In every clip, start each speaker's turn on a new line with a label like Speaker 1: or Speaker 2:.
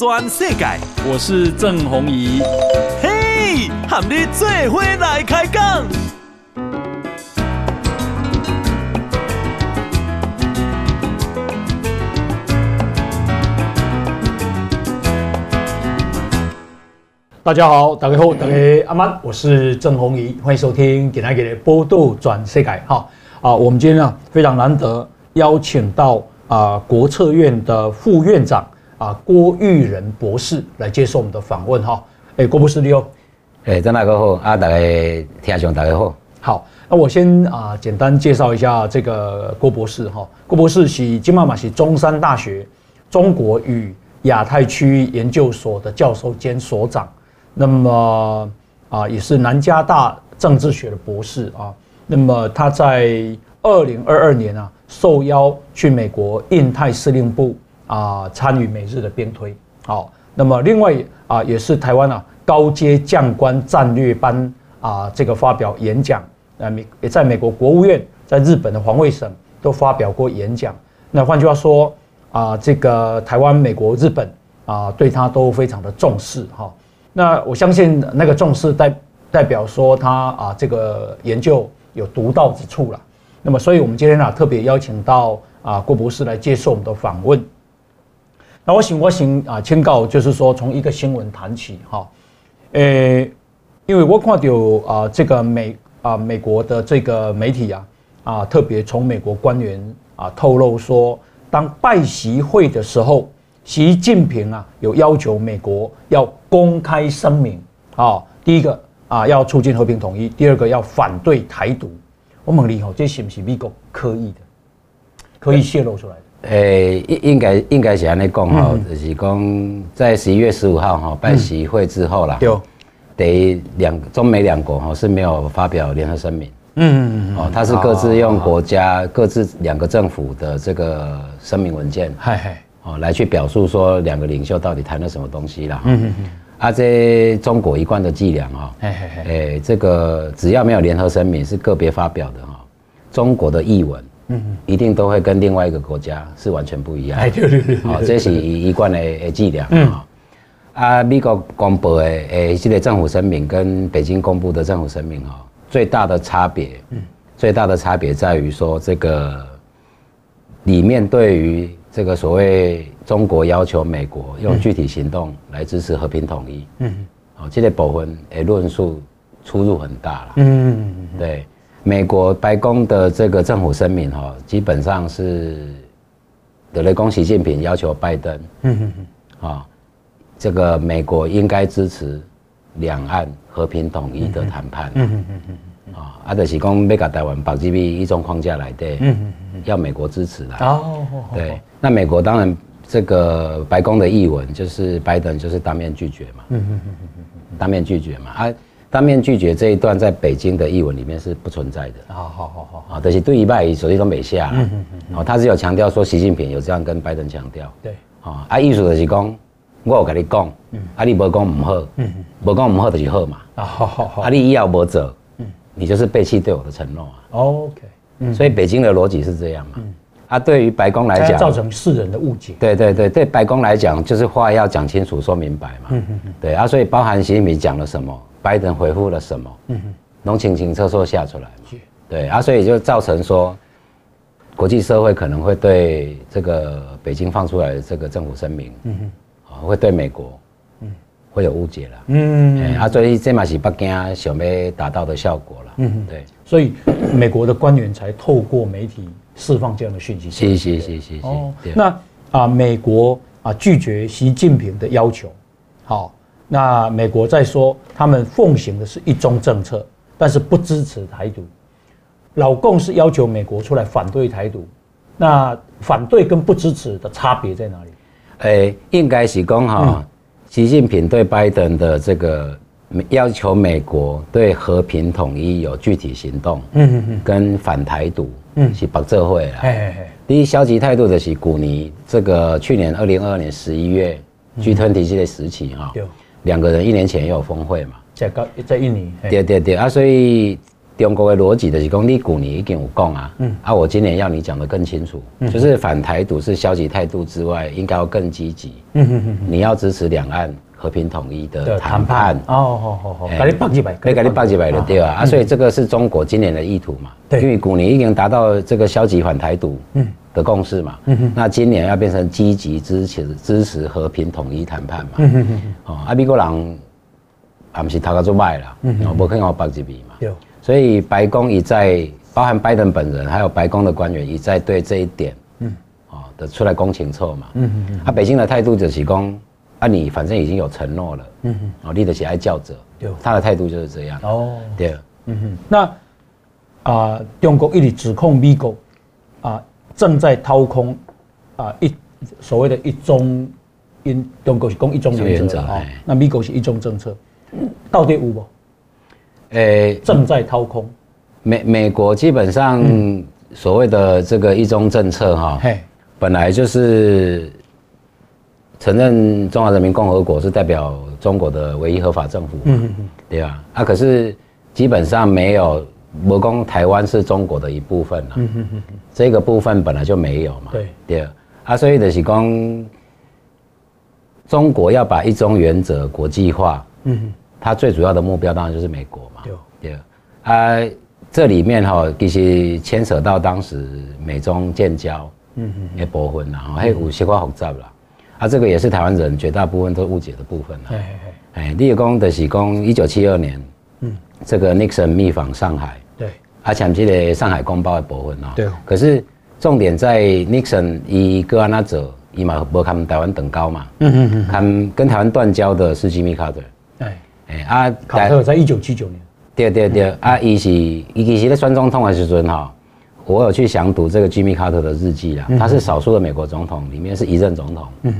Speaker 1: 全世界。
Speaker 2: 我是郑弘仪。
Speaker 1: 嘿，和你做伙来开讲。
Speaker 3: 大家好，大家好，大家阿曼，我是郑弘仪，欢迎收听今天的报道转世界。哈啊，我们今天呢非常难得邀请到啊国策院的副院长啊郭玉仁博士来接受我们的访问。哈，哎，郭博士你好，
Speaker 4: 哎，张大哥好，啊，大家听众大家好。
Speaker 3: 好，那我先啊简单介绍一下这个郭博士。哈，郭博士是金妈妈是中山大学中国与亚太区域研究所的教授兼所长。那么啊，也是南加大政治学的博士啊。那么他在二零二二年啊，受邀去美国印太司令部啊，参与美日的兵推。好，那么另外啊，也是台湾啊高阶将官战略班啊，这个发表演讲。那，美也在美国国务院，在日本的防卫省都发表过演讲。那换句话说啊，这个台湾、美国、日本啊，对他都非常的重视哈。那我相信那个重视代代表说他啊这个研究有独到之处了。那么所以我们今天啊特别邀请到啊郭博士来接受我们的访问。那我请我请啊请告就是说从一个新闻谈起哈，诶，因为我看到啊这个美啊美国的这个媒体啊啊特别从美国官员啊透露说，当拜习会的时候。习近平啊，有要求美国要公开声明啊，第一个啊要促进和平统一，第二个要反对台独。我问你吼，这是不是美国刻意的，刻意泄露出来的？
Speaker 4: 诶，应应该应该是安尼讲哈，就是讲在十一月十五号哈拜习会之后啦，对，得两中美两国哈是没有发表联合声明，嗯嗯嗯，哦，他是各自用国家各自两个政府的这个声明文件，嗨嗨。哦，来去表述说两个领袖到底谈了什么东西啦。嗯嗯嗯。啊，这中国一贯的伎俩哈。哎哎哎。这个只要没有联合声明，是个别发表的哈。中国的译文，嗯一定都会跟另外一个国家是完全不一样。哎对对对。好，这是一贯的伎俩。嗯。啊，美国公布的诶，这个政府声明跟北京公布的政府声明哈，最大的差别，嗯，最大的差别在于说这个里面对于。这个所谓中国要求美国用具体行动来支持和平统一，嗯，哦，这个部分诶论述出入很大了，嗯，对，美国白宫的这个政府声明哈，基本上是德雷公习近平要求拜登，嗯嗯嗯，啊，这个美国应该支持两岸和平统一的谈判，嗯嗯嗯嗯，啊，啊，就是讲要把台湾绑进一种框架来的，嗯嗯嗯，要美国支持来，哦，对。那美国当然，这个白宫的译文就是拜登就是当面拒绝嘛，嗯嗯嗯嗯。当面拒绝嘛，啊，当面拒绝这一段在北京的译文里面是不存在的。好好好好，啊，但是对于拜手机都没下，嗯嗯嗯，哦，他是有强调说习近平有这样跟拜登强调，对，啊，啊，意思就是讲，我有跟你讲，嗯，啊，你没讲唔好，嗯嗯，没讲唔好就是好嘛，啊，好好好，啊，你要没走，嗯，你就是背弃对我的承诺啊，OK，嗯，所以北京的逻辑是这样嘛，嗯。啊，对于白宫来讲，
Speaker 3: 造成世人的误解。
Speaker 4: 对对对，对白宫来讲，就是话要讲清楚、说明白嘛。嗯嗯嗯。对啊，所以包含习近平讲了什么，拜登回复了什么，嗯哼，能清清楚楚下出来嘛。对啊，所以就造成说，国际社会可能会对这个北京放出来的这个政府声明，嗯哼，啊，会对美国，嗯，会有误解了。嗯。啊，所以这嘛是北京想要达到的效果了。嗯哼，对。
Speaker 3: 所以美国的官员才透过媒体。释放这样的讯息，
Speaker 4: 谢谢谢谢谢。
Speaker 3: 哦，那啊，美国啊拒绝习近平的要求，好，那美国在说他们奉行的是一中政策，但是不支持台独。老共是要求美国出来反对台独，那反对跟不支持的差别在哪里？
Speaker 4: 诶，应该是讲哈，习近平对拜登的这个要求美国对和平统一有具体行动，嗯嗯嗯，跟反台独。嗯，是白社会啦。第一消极态度的是古尼，这个去年二零二二年十一月 G20 这个时期哈，两个人一年前也有峰会嘛，
Speaker 3: 在高在印尼。
Speaker 4: 对对对。啊，所以中国的逻辑就是讲，你古年已经有讲啊，嗯，啊，我今年要你讲的更清楚，嗯，就是反台独是消极态度之外，应该要更积极，嗯嗯嗯，你要支持两岸和平统一的谈判，哦，好好好，给你百几百，可以给你百几百的对啊，啊，所以这个是中国今年的意图嘛，对，因为古年已经达到这个消极反台独，嗯，的共识嘛，嗯哼，那今年要变成积极支持支持和平统一谈判嘛，嗯哼哼，哦，啊，美国人也不是头壳做卖啦，嗯，我可能要百几笔嘛，有。所以白宫一再，包含拜登本人，还有白宫的官员一再对这一点，嗯，啊的出来攻情错嘛，嗯嗯嗯，啊，北京的态度就是讲，啊，你反正已经有承诺了，嗯哼，哦，立得起爱叫者，对，他的态度就是这样，哦，对，嗯哼，
Speaker 3: 那啊、呃，中国一直指控美国啊正在掏空啊一所谓的一中，因中国是讲一中原则啊，那美国是一中政策，到底有无？
Speaker 4: 诶，欸、
Speaker 3: 正在掏空。
Speaker 4: 美美国基本上所谓的这个一中政策哈，嘿，本来就是承认中华人民共和国是代表中国的唯一合法政府嘛，嗯嗯对吧？啊，可是基本上没有，我讲台湾是中国的一部分了，嗯嗯嗯，这个部分本来就没有嘛，对。对。啊，所以就是讲中国要把一中原则国际化，嗯。它最主要的目标当然就是美国嘛，对，啊，这里面哈其实牵扯到当时美中建交，嗯哼，也部分啦，还有有些话复杂啦，啊，这个也是台湾人绝大部分都误解的部分啦，哎哎哎，例如讲的是讲一九七二年，嗯，这个 Nixon 密访上海，对，啊，前这个上海公报的部分哦，对，可是重点在 Nixon 以个安那走，伊嘛无看台湾等高嘛，嗯嗯嗯，看跟台湾断交的是吉米卡特，哎。哎啊，
Speaker 3: 卡特在一九七九年。
Speaker 4: 对对对，啊，伊是伊其实在选总统的时阵哈，我有去详读这个 Jimmy Carter 的日记啦。他是少数的美国总统里面是一任总统。嗯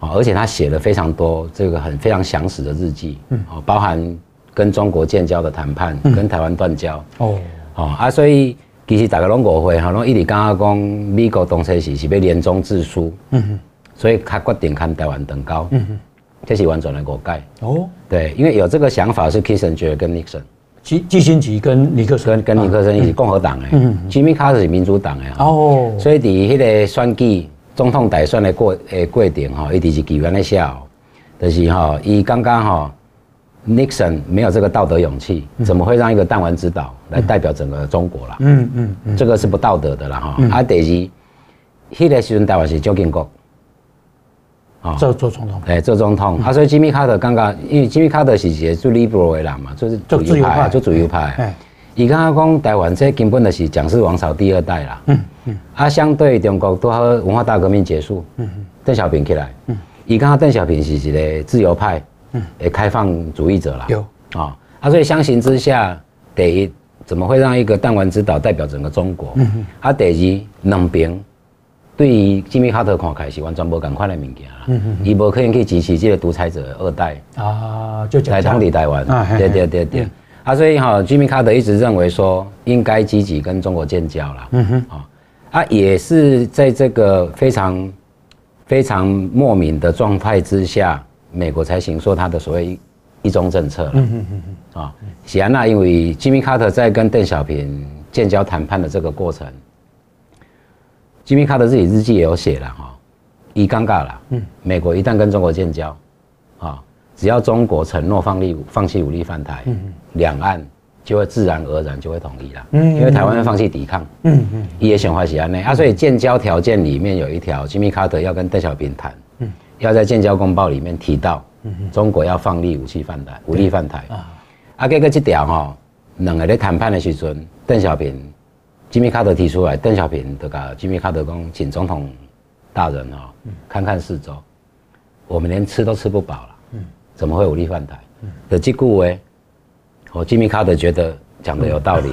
Speaker 4: 哼。而且他写了非常多这个很非常详实的日记。嗯。包含跟中国建交的谈判，跟台湾断交。哦。啊，所以其实大家拢误会哈，拢一直刚刚讲美国当时是是要联中制苏。嗯哼。所以他决定看台湾登高。嗯哼。这是完全的误解哦，对，因为有这个想法是 Kissinger 跟 Nixon，
Speaker 3: 基基辛格跟尼克森
Speaker 4: 跟跟尼克森一起共和党的，嗯，Jimmy Carter 是民主党的哦，所以伫迄个选举总统大选的过诶过程哈，一直是几元的笑，就是哈，伊刚刚哈 Nixon 没有这个道德勇气，怎么会让一个弹丸之岛来代表整个中国啦？嗯嗯嗯，这个是不道德的啦哈，啊，第二，迄个时阵台湾是蒋经国。
Speaker 3: 啊，做做总统，
Speaker 4: 哎，做总统，啊，所以吉米卡特刚刚，因为吉米卡特是一个做 liberal 的人嘛，就是自由派，做自由派。哎，伊刚刚讲台湾这根本就是蒋氏王朝第二代啦。嗯嗯。啊，相对中国多好文化大革命结束，嗯嗯，邓小平起来，嗯，伊刚刚邓小平是一个自由派，嗯，诶，开放主义者啦。有。啊，啊，所以相形之下，第一，怎么会让一个弹丸之岛代表整个中国？嗯嗯。啊，第二，两边。对于吉米卡特看开是完全无共款的物件啦，嗯嗯，伊无可能去支持这个独裁者二代啊，就来统治台湾，啊对对对对，啊，所以哈，吉米卡特一直认为说应该积极跟中国建交啦，嗯哼，啊，啊，也是在这个非常非常莫名的状态之下，美国才行说他的所谓一一中政策，嗯哼嗯哼，啊，是啊，那因为吉米卡特在跟邓小平建交谈判的这个过程。吉米卡特自己日记也有写了哈，一尴尬了，嗯，美国一旦跟中国建交，啊，只要中国承诺放力放弃武力犯台，嗯，两岸就会自然而然就会统一了，嗯，因为台湾会放弃抵抗，嗯嗯，也想欢喜安内啊，所以建交条件里面有一条，吉米卡特要跟邓小平谈，嗯，要在建交公报里面提到，嗯，中国要放力武器犯台，武力犯台。啊，啊，这个这条哈，两个在谈判的时阵，邓小平。吉米卡德提出来，邓小平的个吉米卡德讲，请总统大人啊，看看四周，我们连吃都吃不饱了，怎么会武力犯台？的这句话，我吉米卡德觉得讲的有道理，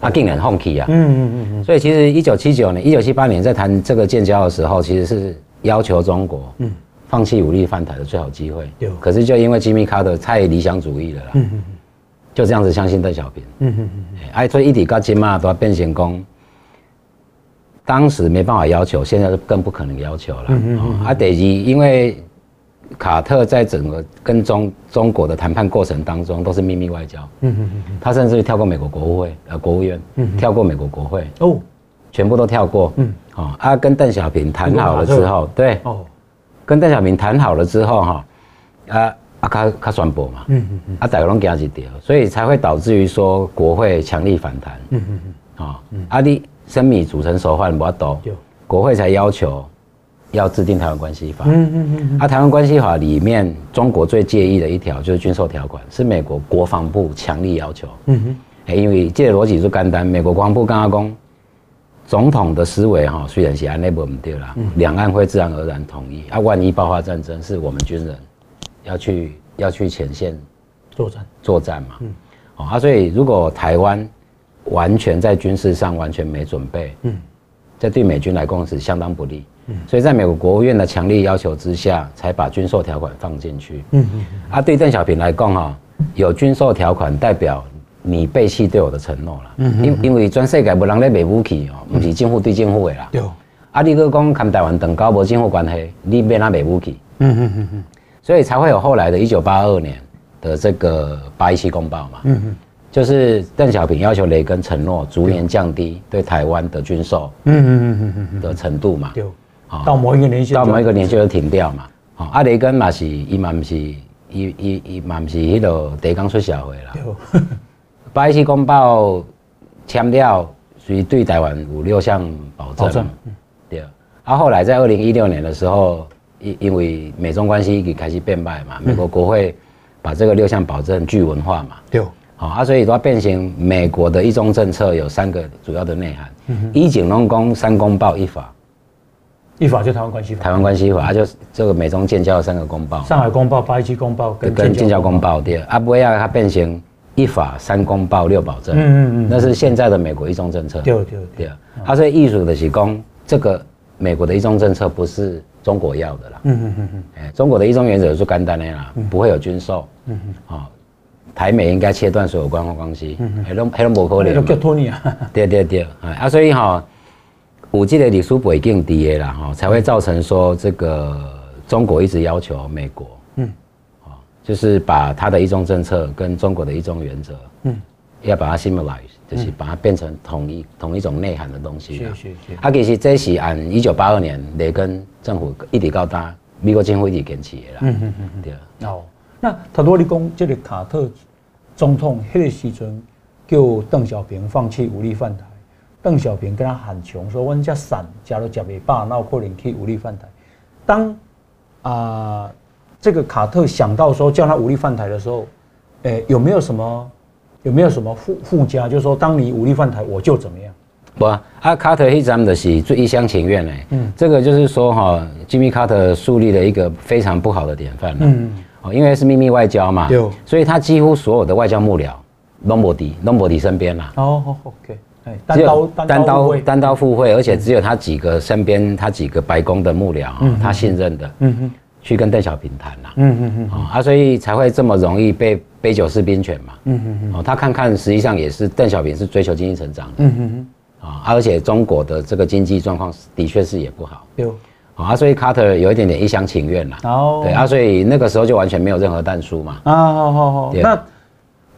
Speaker 4: 他 竟然放弃啊，嗯嗯嗯嗯，所以其实一九七九年、一九七八年在谈这个建交的时候，其实是要求中国放弃武力犯台的最好机会，可是就因为吉米卡特太理想主义了啦。就这样子相信邓小平，嗯嗯嗯，哎，所以一直到今嘛都要变成功。当时没办法要求，现在就更不可能要求了。嗯嗯啊，第二，因为卡特在整个跟中中国的谈判过程当中都是秘密外交。嗯嗯嗯，他甚至跳过美国国务会呃国务院，嗯，跳过美国国会。哦，全部都跳过。嗯，哦，啊，跟邓小平谈好了之后，对，哦，跟邓小平谈好了之后哈，啊啊，他他宣布嘛，嗯嗯嗯，啊，大家拢惊一跳，所以才会导致于说国会强力反弹。嗯嗯嗯，啊，啊，你生米煮成熟饭不要抖，国会才要求。要制定台湾关系法，嗯嗯嗯，啊，台湾关系法里面，中国最介意的一条就是军售条款，是美国国防部强力要求，嗯哼，因为这个逻辑就简单，美国国防部刚刚讲，总统的思维哈，虽然是安内不对啦，两岸会自然而然统一，啊，万一爆发战争，是我们军人要去要去前线作战作战嘛，嗯，啊，所以如果台湾完全在军事上完全没准备，嗯，这对美军来讲是相当不利。嗯所以，在美国国务院的强力要求之下，才把军售条款放进去。嗯嗯。啊，对邓小平来讲哈，有军售条款代表你背弃对我的承诺了。嗯。因因为全世界无人咧卖武器哦，不是政府对政府的啦。对。啊，你搁讲跟台湾断交无政府关系，你别拿卖武器。嗯嗯嗯嗯。所以才会有后来的一九八二年的这个八一七公报嘛。嗯嗯。就是邓小平要求雷根承诺逐年降低对台湾的军售。嗯嗯嗯嗯的程度嘛。对。
Speaker 3: 到某一个年限，
Speaker 4: 到某一个年限就停掉嘛。哦，阿雷根嘛是，伊嘛不是，伊伊伊嘛不是迄个第一刚出社会啦。八一七公报签掉，所以对台湾五六项保证。保证。对。啊，后来在二零一六年的时候，因因为美中关系已经开始变坏嘛，美国国会把这个六项保证具文化嘛。对。好啊，所以它变成美国的一中政策有三个主要的内涵：一景龙公三公报一法。
Speaker 3: 一法就台湾关系法，
Speaker 4: 台湾关系法，啊，就这个美中建交的三个公报，
Speaker 3: 上海公报、八一七公报跟
Speaker 4: 建交公报，对，啊，不会啊，它变成一法三公报六保证，嗯嗯嗯，那是现在的美国一中政策，对对对，他是艺术的是讲这个美国的一中政策不是中国要的啦，嗯嗯嗯嗯，哎，中国的一中原则是干单的啦，不会有军售，嗯嗯，好，台美应该切断所有官方关系，嗯嗯，还拢还拢无可能，叫托尼啊，对对对，啊，所以哈。五 G 的历史背景低的啦，哈，才会造成说这个中国一直要求美国，嗯，就是把他的一中政策跟中国的一中原则，嗯，要把它 similarize，就是把它变成同一同一种内涵的东西。是是是。啊，其实这是按一九八二年雷根政府一直到达美国政府一直坚持的啦。嗯嗯嗯嗯。对。
Speaker 3: 哦，那他多你讲这个卡特总统那个时阵叫邓小平放弃武力犯台。邓小平跟他喊穷，说：“温家散，假如假没罢，那可能可以武力犯台。”当啊、呃，这个卡特想到说叫他武力犯台的时候，诶，有没有什么有没有什么附附加？就是说，当你武力犯台，我就怎么样？
Speaker 4: 不啊，啊卡特一直的是最一厢情愿嘞。嗯，这个就是说哈，吉米卡特树立了一个非常不好的典范。嗯，哦，因为是秘密外交嘛，对，所以他几乎所有的外交幕僚，龙伯迪，龙伯迪身边啦。
Speaker 3: 哦，好，OK。
Speaker 4: 单刀单刀单刀赴会，而且只有他几个身边，他几个白宫的幕僚，他信任的，嗯哼，去跟邓小平谈了，嗯嗯嗯，啊，所以才会这么容易被杯酒释兵权嘛，嗯嗯哦，他看看实际上也是邓小平是追求经济成长的，嗯嗯啊，而且中国的这个经济状况的确是也不好，有，啊，所以卡特有一点点一厢情愿啦，哦，对啊，所以那个时候就完全没有任何弹书嘛，啊，好好好，
Speaker 3: 那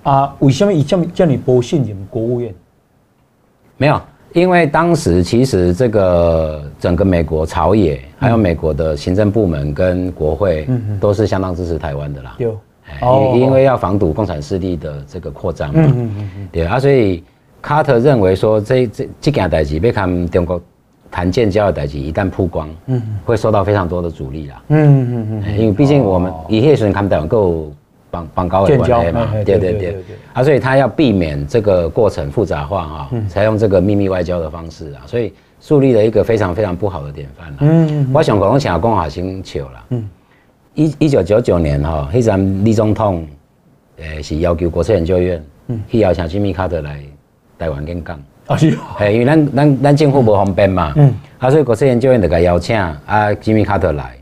Speaker 3: 啊，为什么以叫叫你不信任国务院？
Speaker 4: 没有，因为当时其实这个整个美国朝野，还有美国的行政部门跟国会，都是相当支持台湾的啦。有，因因为要防堵共产势力的这个扩张嘛。对啊，所以卡特认为说这这这件代志，别看中国谈建交的代志，一旦曝光，嗯，会受到非常多的阻力啦。嗯嗯嗯。因为毕竟我们以黑人看台湾够。绑绑高的关系嘛，对对对，啊，所以他要避免这个过程复杂化哈，采用这个秘密外交的方式啊，所以树立了一个非常非常不好的典范了。嗯，我想可能请讲华星球了。嗯，一一九九九年哈，迄阵李总统诶是要求国策研究院嗯去邀请吉米卡特来台湾演讲。啊是。嘿，因为咱咱咱政府不方便嘛。嗯。啊，所以国策研究院就给邀请啊吉米卡特来。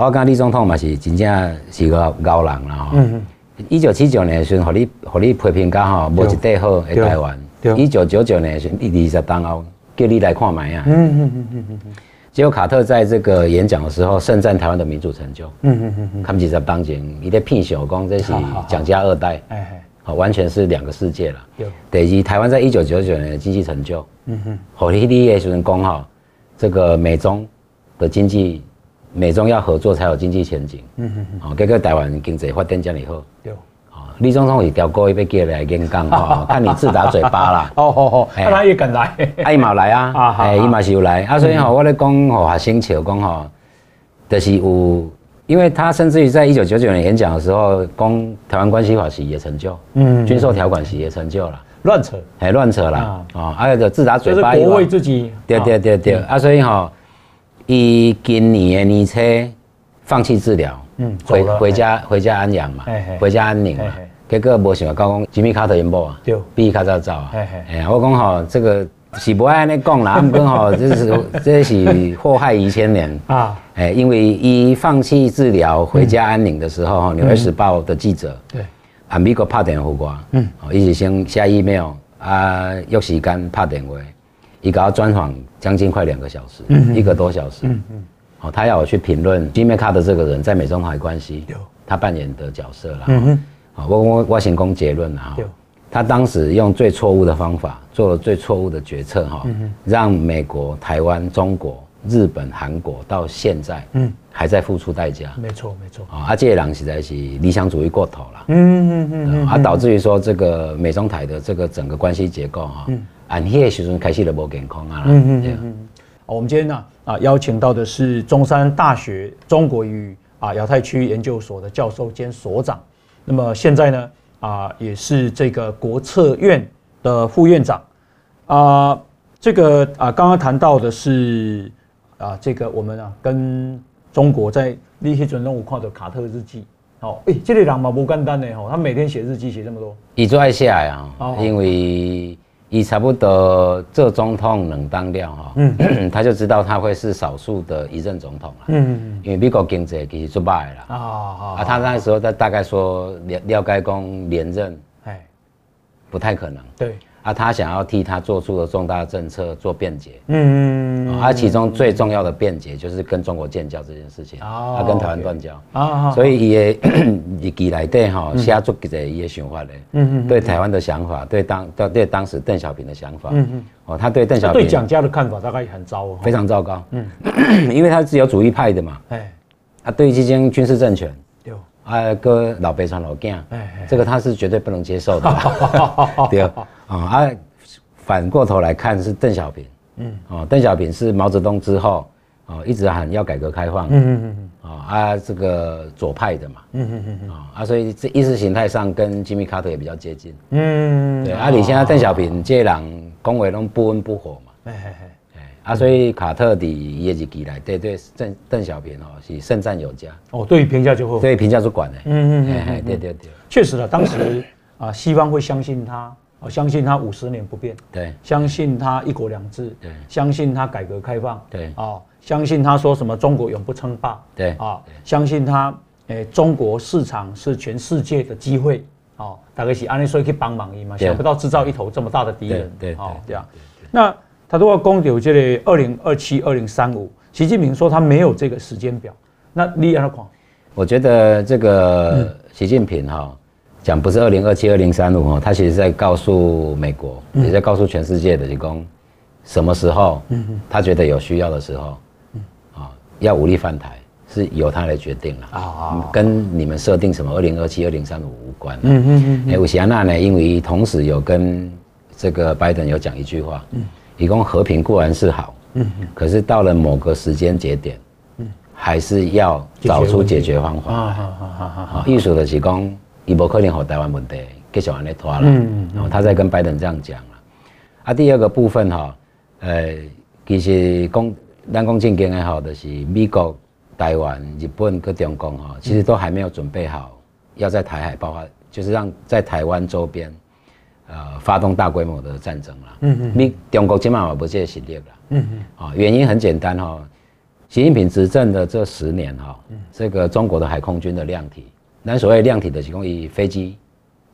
Speaker 4: 我跟李总统嘛是真正是个高人啦嗯。一九七九年的时候，和你和你批评家吼，无一块好的台湾。一九九九年的时候，二十当后叫你来看卖啊。嗯嗯嗯嗯嗯。结果卡特在这个演讲的时候盛赞台湾的民主成就。嗯嗯嗯嗯。他们其实当前你在骗小工，这是蒋家二代。哎哎。好，完全是两个世界了。有。等于台湾在一九九九年的经济成就。嗯哼。好，你第一个讲哈，这个美中的经济，美中要合作才有经济前景。嗯哼。好，这个台湾经济发展这样好。有。李总统是调过一杯给来演讲哈，看你自打嘴巴啦。
Speaker 3: 哦 哦哦，他也敢来，
Speaker 4: 他嘛来啊，哎，伊嘛是有来。啊，所以哈，我咧讲吼，学生笑讲吼，就是有，因为他甚至于在一九九九年演讲的时候，讲台湾关系法是也成就，嗯，军售条款是也成就了，
Speaker 3: 乱扯，
Speaker 4: 哎，乱扯啦，啊，还有个自打嘴巴，
Speaker 3: 国为自己，
Speaker 4: 对对对对，啊，所以哈，伊今年的年初放弃治疗，嗯，回回家回家安养嘛，回家安宁嘛。结果无想到讲吉米卡特因某啊，对，比伊较早走啊。哎，我讲吼，这个是不爱安尼讲啦，毋讲吼，这是这是祸害一千年。啊。哎，因为伊放弃治疗回家安宁的时候，《纽约时报》的记者对，啊，美国拍电话给我，嗯，伊是先写 email 啊，约时间拍电话，伊搞专访将近快两个小时，一个多小时，嗯嗯，哦，他要我去评论吉米卡的这个人在美中台关系，他扮演的角色啦，嗯啊，我我我先讲结论啊，他当时用最错误的方法做了最错误的决策哈，让美国、台湾、中国、日本、韩国到现在，嗯，还在付出代价。
Speaker 3: 没错，没错。
Speaker 4: 啊，而这些人实在是理想主义过头了。嗯嗯嗯。啊，导致于说这个美中台的这个整个关系结构哈，按迄个时阵开始就无健康啊。嗯嗯嗯。
Speaker 3: 我们今天呢啊邀请到的是中山大学中国与啊亚太区研究所的教授兼所长。那么现在呢，啊，也是这个国策院的副院长，啊，这个啊，刚刚谈到的是啊，这个我们啊，跟中国在立些准任务，看的卡特日记，哦，哎，这个人嘛不简单呢，吼，他每天写日记写这么多，
Speaker 4: 伊最爱写呀，因为。以差不多这总统能当了哈，嗯，他就知道他会是少数的一任总统了，嗯，因为美国经济其实做败了，啊啊，他那时候他大概说了了解讲连任，哎，不太可能，对。啊，他想要替他做出的重大政策做辩解，嗯嗯，啊，其中最重要的辩解就是跟中国建交这件事情，哦，他跟台湾断交，啊，所以也 日记内底哈写出一个伊的想法嘞，嗯嗯，对台湾的想法，对当对对当时邓小平的想法，嗯嗯，哦，他对邓小平
Speaker 3: 对蒋家的看法大概很糟，
Speaker 4: 非常糟糕，嗯，因为他是自由主义派的嘛，哎，啊，对于这间军事政权。啊，个老北川老囝，这个他是绝对不能接受的。对啊，啊，反过头来看是邓小平，嗯，哦，邓小平是毛泽东之后，哦，一直喊要改革开放，嗯嗯嗯，啊，这个左派的嘛，嗯嗯嗯，啊，所以这意识形态上跟吉米卡特也比较接近，嗯，对，啊，你现在邓小平这人讲话拢不温不火嘛，哎哎啊，所以卡特的业绩起来，对对邓邓小平哦是盛赞有加
Speaker 3: 哦，对于评价就会，
Speaker 4: 对评价就管的，嗯嗯嗯，对对对，
Speaker 3: 确实了，当时啊西方会相信他，哦相信他五十年不变，对，相信他一国两制，对，相信他改革开放，对，啊，相信他说什么中国永不称霸，对，啊，相信他诶中国市场是全世界的机会，哦，大概是安利说去帮忙你嘛，想不到制造一头这么大的敌人，对，哦这样，那。他都要公有这里二零二七、二零三五。习近平说他没有这个时间表，那你怎看？
Speaker 4: 我觉得这个习近平哈讲不是二零二七、二零三五哦，他其实在告诉美国，也在告诉全世界的提供什么时候，他觉得有需要的时候，啊，要武力犯台是由他来决定了啊，跟你们设定什么二零二七、二零三五无关。嗯嗯嗯。哎，吴霞娜呢？因为同时有跟这个拜登有讲一句话。嗯。提供和平固然是好，嗯，可是到了某个时间节点，嗯，还是要找出解决方法。啊啊啊啊！意思的是讲，伊无可能和台湾问题继续安尼拖了。嗯，然后他在跟拜登这样讲了。啊，第二个部分哈，呃，其实讲咱讲正经的吼，就是美国、台湾、日本跟中共哈，其实都还没有准备好要在台海爆发，就是让在台湾周边。呃，发动大规模的战争了。嗯嗯，你中国起码也不这实力了。嗯嗯，啊，原因很简单哈，习近平执政的这十年哈，这个中国的海空军的量体，那所谓量体的，提供以飞机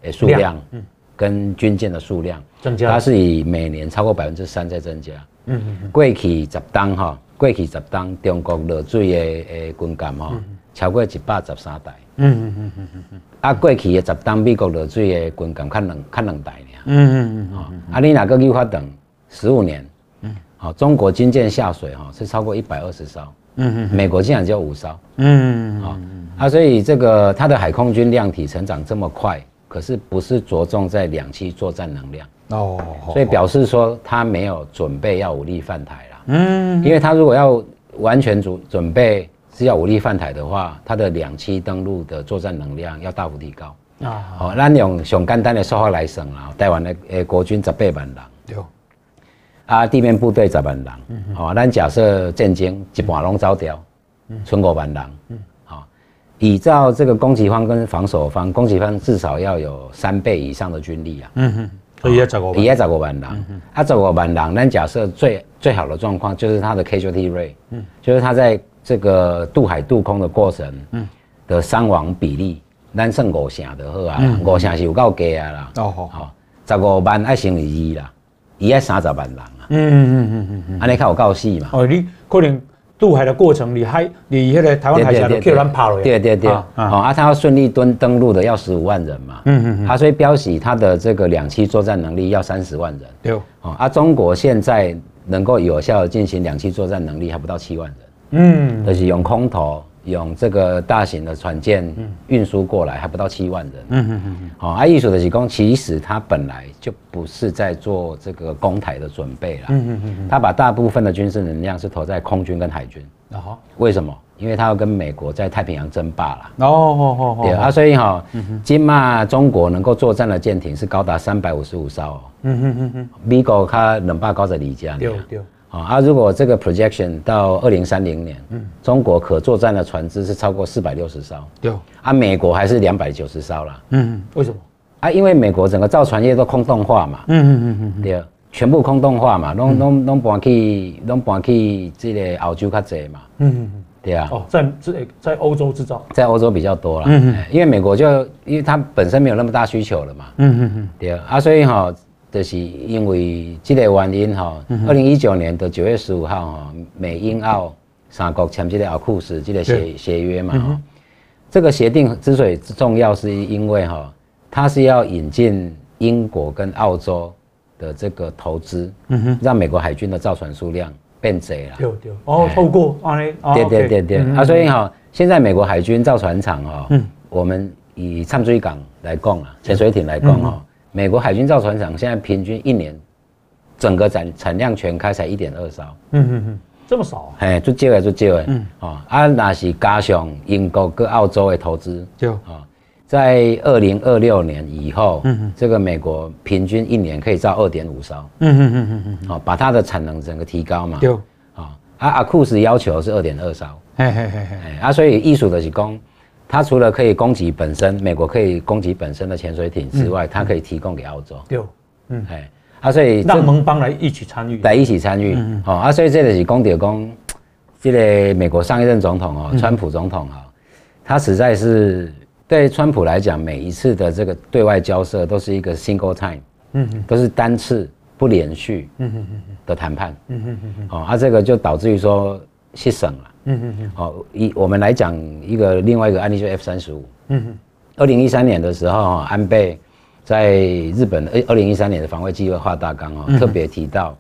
Speaker 4: 诶数量，嗯，跟军舰的数量增加，它是以每年超过百分之三在增加。嗯嗯，过去十当哈，过去十当中国落水的诶军舰吼，超过一百十三台。嗯嗯嗯嗯嗯嗯。啊，过去的十当美国落水的军舰，较两较两台尔。嗯嗯嗯。啊，你哪个计划等十五年？嗯。好，中国军舰下水哈是超过一百二十艘。嗯嗯。美国竟然只有五艘。嗯嗯。好，啊，所以这个它的海空军量体成长这么快，可是不是着重在两栖作战能量。哦。所以表示说它没有准备要武力犯台了。嗯。因为它如果要完全准准备。是要武力犯台的话，它的两栖登陆的作战能量要大幅提高啊！好，咱用上简单的说法来算啦，台湾的诶国军十八万人，对，啊地面部队十万人，好，咱假设战争一半拢走掉，剩五万人，好，依照这个攻击方跟防守方，攻击方至少要有三倍以上的军力啊，嗯哼，所以要十五，也要十五万人，啊十五万人，咱假设最最好的状况就是他的 casualty rate，嗯，就是他在这个渡海渡空的过程，嗯，的伤亡比例，咱算五成就好啊，五成是有够低啊啦。哦好，十五万爱乘以二啦，伊爱三十万人啊。嗯嗯嗯嗯嗯，安尼较有够死嘛。哦，你可能渡海的过程，你海，你迄个台湾海峡都叫人跑了。对对对，啊啊，他要顺利登登陆的要十五万人嘛。嗯嗯嗯，他所以标示他的这个两栖作战能力要三十万人。对。哦啊，中国现在能够有效的进行两栖作战能力还不到七万人。嗯，就是用空投，用这个大型的船舰运输过来，还不到七万人。嗯嗯嗯好，啊，意思的是说，其实他本来就不是在做这个攻台的准备了。嗯嗯嗯他把大部分的军事能量是投在空军跟海军。哦。为什么？因为他要跟美国在太平洋争霸了。哦哦哦。对啊，所以哈，今嘛中国能够作战的舰艇是高达三百五十五艘。嗯嗯嗯嗯。美国它两百高在离家。对对。啊，如果这个 projection 到二零三零年，嗯，中国可作战的船只是超过四百六十艘，对，啊，美国还是两百九十艘啦，嗯，为什么？啊，因为美国整个造船业都空洞化嘛，嗯嗯嗯嗯，对，全部空洞化嘛，拢拢拢搬去，拢搬去这个欧洲较济嘛，嗯嗯嗯，对啊，哦，在在在欧洲制造，在欧洲比较多了，嗯嗯，因为美国就因为它本身没有那么大需求了嘛，嗯嗯嗯，对啊，所以哈。就是因为这个原因哈，二零一九年的九月十五号哈，美英澳三国签这个奥库斯这个协协约嘛哈，这个协定之所以重要，是因为哈，它是要引进英国跟澳洲的这个投资，让美国海军的造船数量变多了。对对。哦，透过对对对对。啊，所以哈，现在美国海军造船厂哈，我们以硫水港来讲啊，潜水艇来讲哈。美国海军造船厂现在平均一年整个产产量全开才一点二艘，嗯嗯嗯，这么少？啊？哎，就少的就少的，嗯。啊，啊那是加上英国跟澳洲的投资，就啊，在二零二六年以后，嗯嗯，这个美国平均一年可以造二点五艘，嗯嗯嗯嗯嗯，把它的产能整个提高嘛，就啊，啊阿库斯要求是二点二艘，嘿嘿嘿嘿，啊，所以艺术的是讲。它除了可以攻击本身，美国可以攻击本身的潜水艇之外，它可以提供给澳洲。对，嗯，哎，啊，所以让盟邦来一起参与，来一起参与，哦，啊，所以这个是讲到讲，这个美国上一任总统哦，川普总统哈，他实在是对川普来讲，每一次的这个对外交涉都是一个 single time，嗯嗯，都是单次不连续，嗯嗯嗯的谈判，嗯嗯嗯嗯，哦，啊，这个就导致于说牺牲了。嗯嗯嗯，好，一我们来讲一个另外一个案例，就 F 三十五。嗯哼，二零一三年的时候，安倍在日本二二零一三年的防卫计划大纲哦，特别提到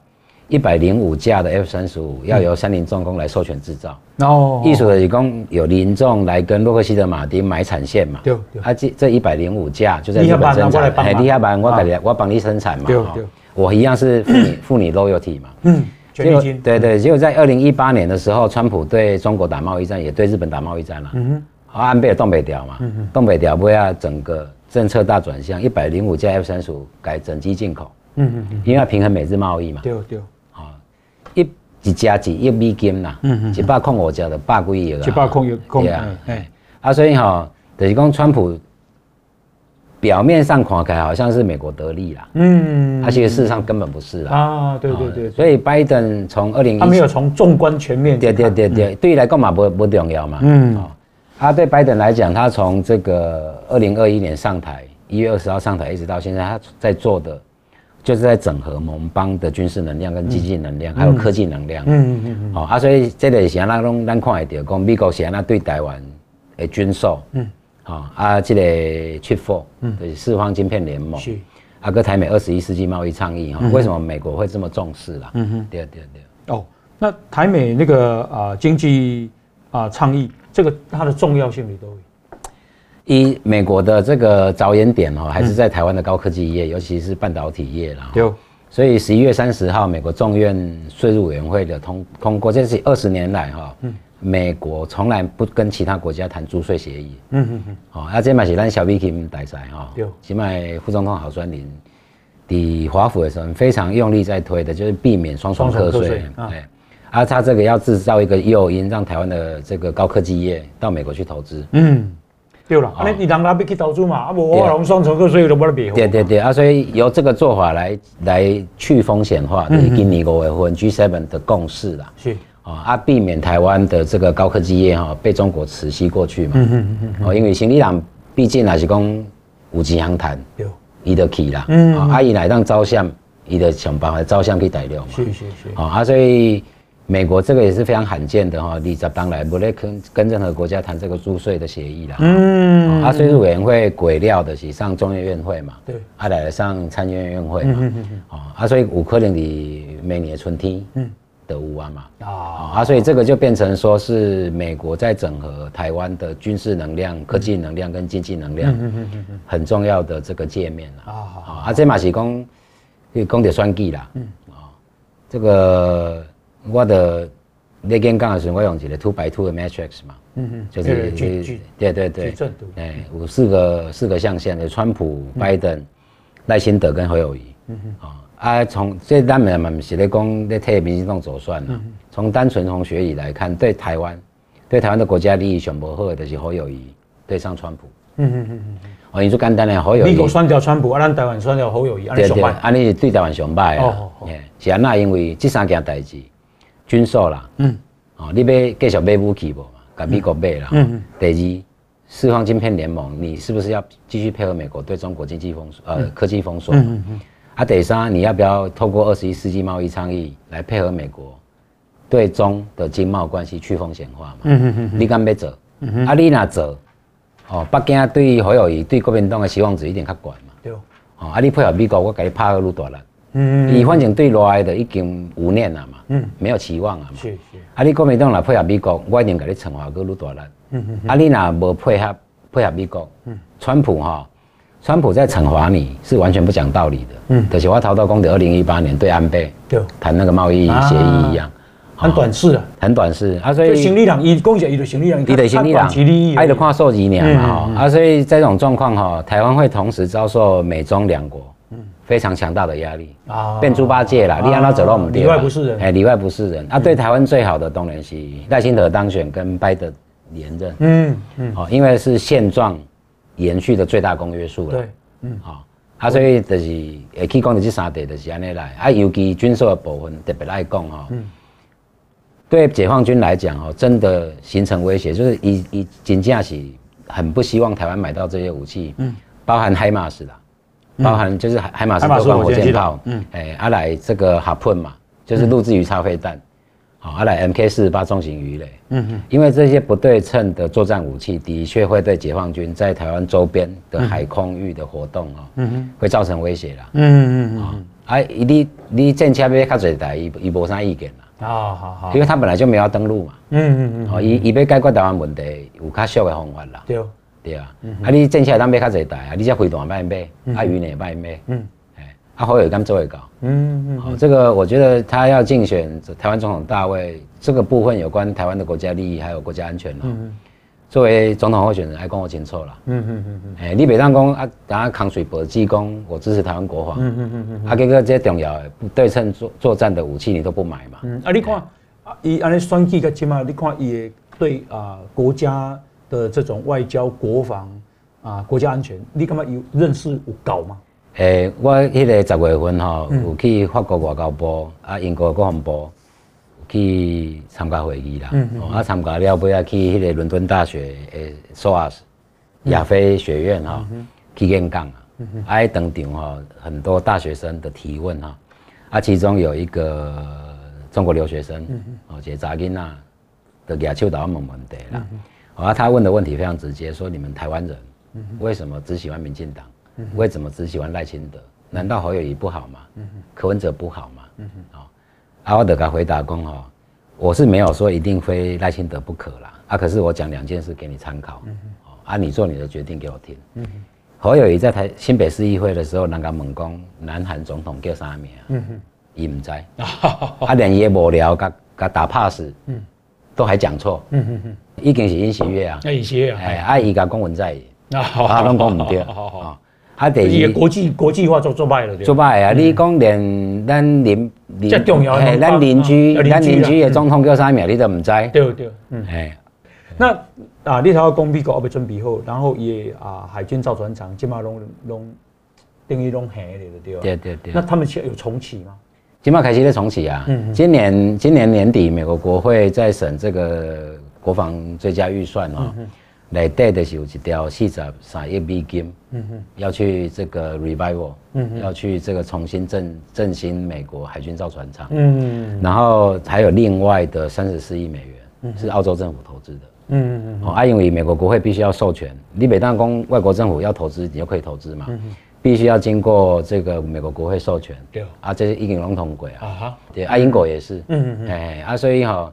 Speaker 4: 一百零五架的 F 三十五要由三菱重工来授权制造。哦，艺术的一共有民众来跟洛克希德马丁买产线嘛？对对。啊，这这一百零五架就在日本生产，哎，厉害吧？我给你，我帮你生产嘛。对对。我一样是付你付你 loyalty 嘛。嗯。结果对对，结果在二零一八年的时候，川普对中国打贸易战，也对日本打贸易战了。嗯哼，安倍也东北调嘛，嗯哼，东北调不要整个政策大转向，一百零五架 F 三十五改整机进口。嗯哼，因为要平衡美日贸易嘛。对对。啊，一一架一亿美金呐，嗯哼，一百空五架的百几亿了。一百空一空。对啊，哎，啊，所以哈，等于讲川普。表面上看起来好像是美国得利啦，嗯，他其实事实上根本不是啦。啊，对对对，所以拜登从二零，他没有从纵观全面，对对对对，对于来讲嘛不不重要嘛，嗯，啊，对拜登来讲，他从这个二零二一年上台，一月二十号上台一直到现在，他在做的就是在整合盟邦的军事能量跟经济能量，还有科技能量，嗯嗯嗯，哦啊，所以这个是安怎拢咱看会到，讲美国是安那对台湾的军售，嗯，哦啊，这个 Chip 4，嗯，就是四方晶片联盟，是啊，跟台美二十一世纪贸易倡议哈，为什么美国会这么重视啦？嗯哼，对对对。
Speaker 3: 哦，那台美那个啊经济啊倡议，这个它的重要性你都有。
Speaker 4: 以美国的这个着眼点哦，还是在台湾的高科技业，尤其是半导体业啦。有。所以十一月三十号，美国众院税务委员会的通通过，这是二十年来哈，美国从来不跟其他国家谈租税协议。嗯嗯嗯。好，啊，这嘛是咱小米 Kim 带在哈。有。起码副总统郝双林，抵华府的时候非常用力在推的，就是避免双重课税。对。啊，他这个要制造一个诱因，让台湾的这个高科技业到美国去投资。嗯。
Speaker 3: 对了，啊，你当然要去投资嘛，啊，不，我用双重课税都不能比。
Speaker 4: 对对对，啊，所以由这个做法来来去风险化，就是今年五月份 G7 的共识啦。是啊，避免台湾的这个高科技业哈被中国磁吸过去嘛。嗯嗯嗯哦，因为行李郎毕竟还是讲有钱通赚，有，伊就去啦。嗯。啊，伊来当招商，伊就想办法招商去大陆嘛。是是是。啊，所以。美国这个也是非常罕见的哈，二十当来不来跟跟任何国家谈这个租税的协议啦。嗯，啊，税务委员会鬼料的是上中院院会嘛，对，啊来上参院院会嘛，嗯嗯嗯，啊，所以有可能你每年春天嗯得乌啊嘛，啊，啊，所以这个就变成说是美国在整合台湾的军事能量、科技能量跟经济能量，很重要的这个界面啊，啊，啊，这嘛是讲，讲的算计啦，嗯，啊，这个。我的那天刚的时候，我用一个 two by two 的 matrix 嘛，嗯嗯，就是对对对，哎，五四个四个象限的，川普、拜登、赖清德跟侯友谊，嗯哼，啊，从这当然嘛，是在讲咧替民进党走算了。从单纯从学理来看，对台湾，对台湾的国家利益选不好的就是侯友谊对上川普，嗯嗯嗯嗯，哦，你说简单的侯友谊，
Speaker 3: 美国选掉川普，啊，咱台湾选掉侯友宜，
Speaker 4: 对对，啊，你是对台湾上败啊，是啊，那因为这三件代志。军售啦，嗯，哦，你要继续买武器无嘛？跟美国买啦。嗯嗯。第二，四方晶片联盟，你是不是要继续配合美国对中国经济封锁？呃，科技封锁。嗯嗯嗯。啊，第三，你要不要透过二十一世纪贸易倡议来配合美国对中的经贸关系去风险化嘛？嗯嗯嗯。你敢要做？嗯哼。啊，你若做，哦，北京对侯友谊对国民党的希望值一定较悬嘛？对。哦，啊，你配合美国，我给你拍个愈大力。嗯，你反正对内的已经无念了嘛，嗯，没有期望了嘛，是是。啊，你国民党来配合美国，我一定给你惩罚个愈大力。嗯嗯。啊，你若无配合配合美国，嗯，川普哈，川普在惩罚你是完全不讲道理的。嗯，就是我逃到公的二零一八年对安倍，对，谈那个贸易协议一样，
Speaker 3: 很短视啊，
Speaker 4: 很短视。啊，所以。
Speaker 3: 行李量，伊讲起伊就行李量，伊
Speaker 4: 的行李量，爱的看数几年嘛哈，啊，所以在这种状况哈，台湾会同时遭受美中两国。非常强大的压力啊，变猪八戒了，你让他走到我们里
Speaker 3: 外不是人，
Speaker 4: 哎，里外不是人。啊，对台湾最好的当然是赖清德当选跟拜登连任，嗯嗯，好，因为是现状延续的最大公约数了，对，嗯，好，啊，所以就是会去讲的这三点就是安尼来，啊，尤其军售的部分特别来讲哈，嗯，对解放军来讲哈，真的形成威胁，就是以以真正是很不希望台湾买到这些武器，嗯，包含海马斯的。包含就是海海马斯多管火箭炮，嗯，哎，阿来这个哈喷嘛，就是陆制鱼叉飞弹，好，阿来 MK 四十八重型鱼雷，嗯嗯，因为这些不对称的作战武器的确会对解放军在台湾周边的海空域的活动哦，嗯嗯，会造成威胁啦，嗯嗯嗯，啊，哎，你你战车要较侪台，伊伊无啥意见啦，哦好好，因为他本来就没有登陆嘛，嗯嗯嗯，哦，伊伊要解决台湾问题有较俗的方法啦，对。对啊，啊你正车当买较侪台啊，你这飞弹卖买，啊鱼呢卖买，嗯，哎，啊好友刚做会搞，嗯嗯，好，这个我觉得他要竞选台湾总统大位，这个部分有关台湾的国家利益还有国家安全哦，作为总统候选人，还跟我清楚啦，嗯嗯嗯嗯，哎，你别当讲啊，等下扛水搏济公，我支持台湾国防，嗯嗯嗯嗯，啊，这个这些重要的不对称作作战的武器你都不买嘛，嗯，
Speaker 3: 啊你看，啊伊安尼选举个起码你看伊对啊国家。的这种外交、国防啊、国家安全，你干嘛有认识有搞吗？
Speaker 4: 诶、欸，我迄个十月份吼，有去法国外交部、嗯、啊，英国国防部去参加会议啦。嗯嗯。啊，参加了后啊，去迄个伦敦大学诶，SOAS 亚非学院哈，嗯、去演讲啊。嗯嗯。啊，当场吼，很多大学生的提问哈，啊，其中有一个。中国留学生，哦，一个查囡仔的亚秋岛问问题啦。啊，他问的问题非常直接，说你们台湾人为什么只喜欢民进党？为什么只喜欢赖清德？难道侯友谊不好吗？柯文哲不好吗？啊，阿我得给他回答讲哦，我是没有说一定非赖清德不可啦。啊，可是我讲两件事给你参考。啊，你做你的决定给我听。侯友谊在台新北市议会的时候，人家问讲南韩总统叫啥名？嗯哼，伊唔知，啊，连伊无聊，甲甲打 pass，嗯，都还讲错，嗯哼哼，已经是尹锡悦啊，尹锡悦啊，哎，啊，伊甲讲文在寅，啊，拢讲唔对，好好好，啊，第二，伊国际国际化做做歹了，做歹啊，你讲连咱邻邻，重要，哎，咱邻居，咱邻居的总统叫啥名，你都唔知，对对，嗯，哎，那。啊，你头讲美国要准备好，然后也啊海军造船厂即马拢拢等于拢下来了，对吧？对对对。那他们有重启吗？今马开始在重启啊。嗯。今年今年年底，美国国会在审这个国防最佳预算啊，来带的是有一条四十三亿美金，嗯哼，要去这个 revival，嗯哼，要去这个重新振振兴美国海军造船厂，嗯，然后还有另外的三十四亿美元，是澳洲政府投资的。嗯嗯嗯，哦，啊，因为美国国会必须要授权，你每当公外国政府要投资，你就可以投资嘛，嗯哼，必须要经过这个美国国会授权，对，啊，这是已经笼统轨啊，哈，对，啊，英国也是，嗯嗯嗯，哎，啊，所以哈，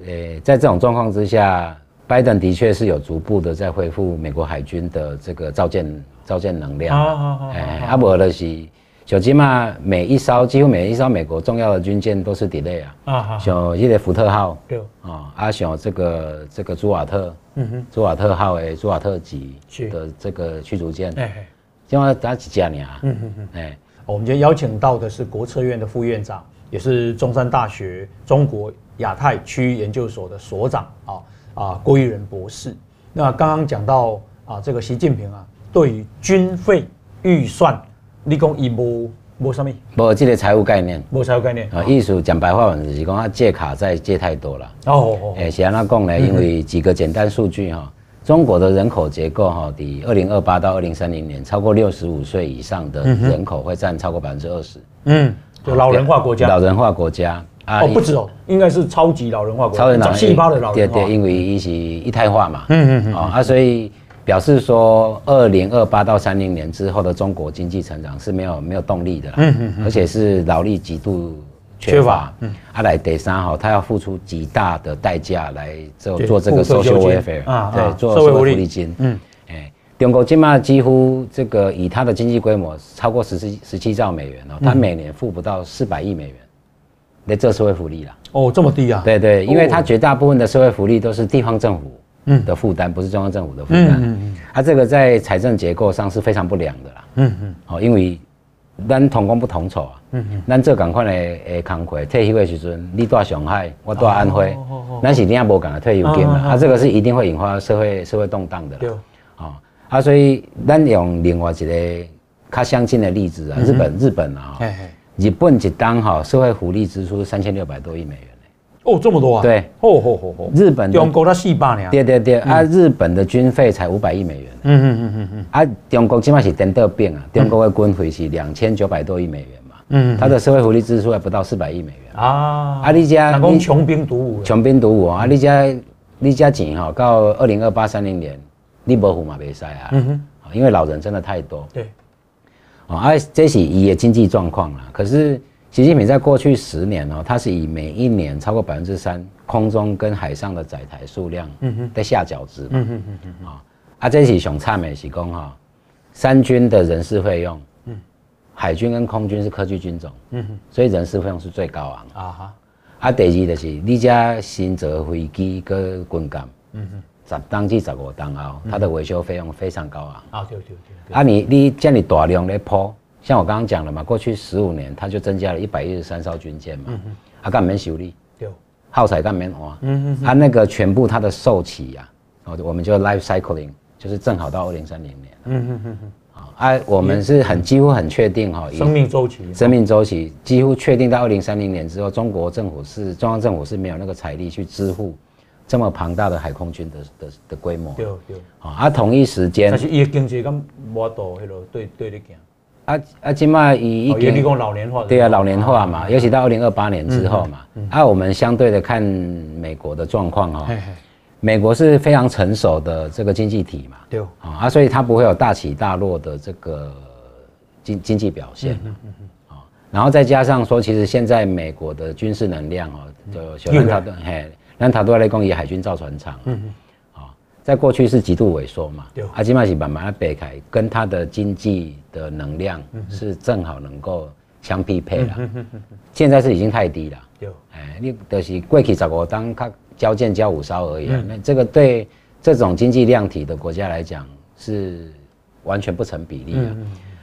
Speaker 4: 呃，在这种状况之下，拜登的确是有逐步的在恢复美国海军的这个造舰造舰能量，啊。啊啊，哎，啊，无就是。小起码每一艘几乎每一艘美国重要的军舰都是 delay 啊，啊，像伊个福特号，对，啊，啊，像这个这个朱瓦特，嗯哼，朱瓦特号诶，朱瓦特级的这个驱逐舰，哎，今晚咱几家呢？嗯哼哼，哎，我们今天邀请到的是国策院的副院长，也是中山大学中国亚太区研究所的所长啊啊郭玉仁博士。那刚刚讲到啊，这个习近平啊，对于军费预算。你讲伊无无什么？无这个财务概念，无财务概念啊。意思讲白话文就是讲，他借卡债借太多了。哦哦哦。诶，是安怎讲呢？因为几个简单数据哈，中国的人口结构哈，比二零二八到二零三零年，超过六十五岁以上的人口会占超过百分之二十。嗯，就老人化国家。老人化国家啊？哦，不止哦，应该是超级老人化国家。超人脑细胞的老人化。对对，因为一起一胎化嘛。嗯嗯嗯。啊，所以。表示说，二零二八到三零年之后的中国经济成长是没有没有动力的，嗯嗯，而且是劳力极度缺乏，嗯，阿来第三哈，他要付出极大的代价来做做这个 social welfare 啊，对，做社会福利金，嗯，哎，中国今嘛几乎这个以它的经济规模超过十七十七兆美元哦，它每年付不到四百亿美元来做社会福利了，哦，这么低啊？对对，因为它绝大部分的社会福利都是地方政府。嗯，的负担不是中央政府的负担，嗯嗯嗯，它这个在财政结构上是非常不良的啦，嗯嗯，哦，因为咱同工不同酬啊，嗯嗯，咱这赶快的诶，工课退休的时阵，你住上海，我住安徽，咱是一定要无讲的退休金嘛，它这个是一定会引发社会社会动荡的，对，啊，啊，所以咱用另外一个较相近的例子啊，日本日本啊，日本一当哈社会福利支出三千六百多亿美元。哦，这么多啊！对，哦吼吼吼，日本中国它四百年，对对对，啊，日本的军费才五百亿美元，嗯嗯嗯嗯嗯，啊，中国起码是颠倒变啊，中国的军费是两千九百多亿美元嘛，嗯，他的社会福利支出还不到四百亿美元。啊，啊，你家你穷兵黩武，穷兵黩武啊，你家你家钱哈，到二零二八三零年，你不付嘛没塞啊，嗯哼，因为老人真的太多，对，啊，这是伊的经济状况啦，可是。习近平在过去十年哦，他是以每一年超过百分之三空中跟海上的载台数量在下饺子嘛，啊，啊，这是熊差美是讲哈，三军的人事费用，嗯。海军跟空军是科技军种，嗯哼。所以人事费用是最高昂啊哈，啊，第二就是你家新造飞机跟军舰，十当至十五当后，它的维修费用非常高昂。啊，对对对，啊，你你这样大量的铺。像我刚刚讲了嘛，过去十五年，它就增加了一百一十三艘军舰嘛，啊，干免修理，对，耗材干免挖，嗯嗯，它那个全部它的寿期呀，哦，我们就 life cycling，就是正好到二零三零年，嗯嗯嗯嗯，啊，我们是很几乎很确定哈，生命周期，生命周期几乎确定到二零三零年之后，中国政府是中央政府是没有那个财力去支付这么庞大的海空军的的的规模，对对，啊，同一时间，但是伊的经济跟无度迄落对对的啊啊，今嘛以一
Speaker 3: 点讲老年化，
Speaker 4: 对啊，老年化嘛，尤其到二零二八年之后嘛，啊，我们相对的看美国的状况哈，美国是非常成熟的这个经济体嘛，对。啊，所以它不会有大起大落的这个经经济表现，啊，然后再加上说，其实现在美国的军事能量哦，就小兰塔的嘿，兰塔多来攻以海军造船厂，嗯嗯，好在过去是极度萎缩嘛，阿基马西慢慢的北开，跟它的经济的能量是正好能够相匹配了。现在是已经太低了，哎，你就是过去十五当它交建交五艘而已，那这个对这种经济量体的国家来讲是完全不成比例的。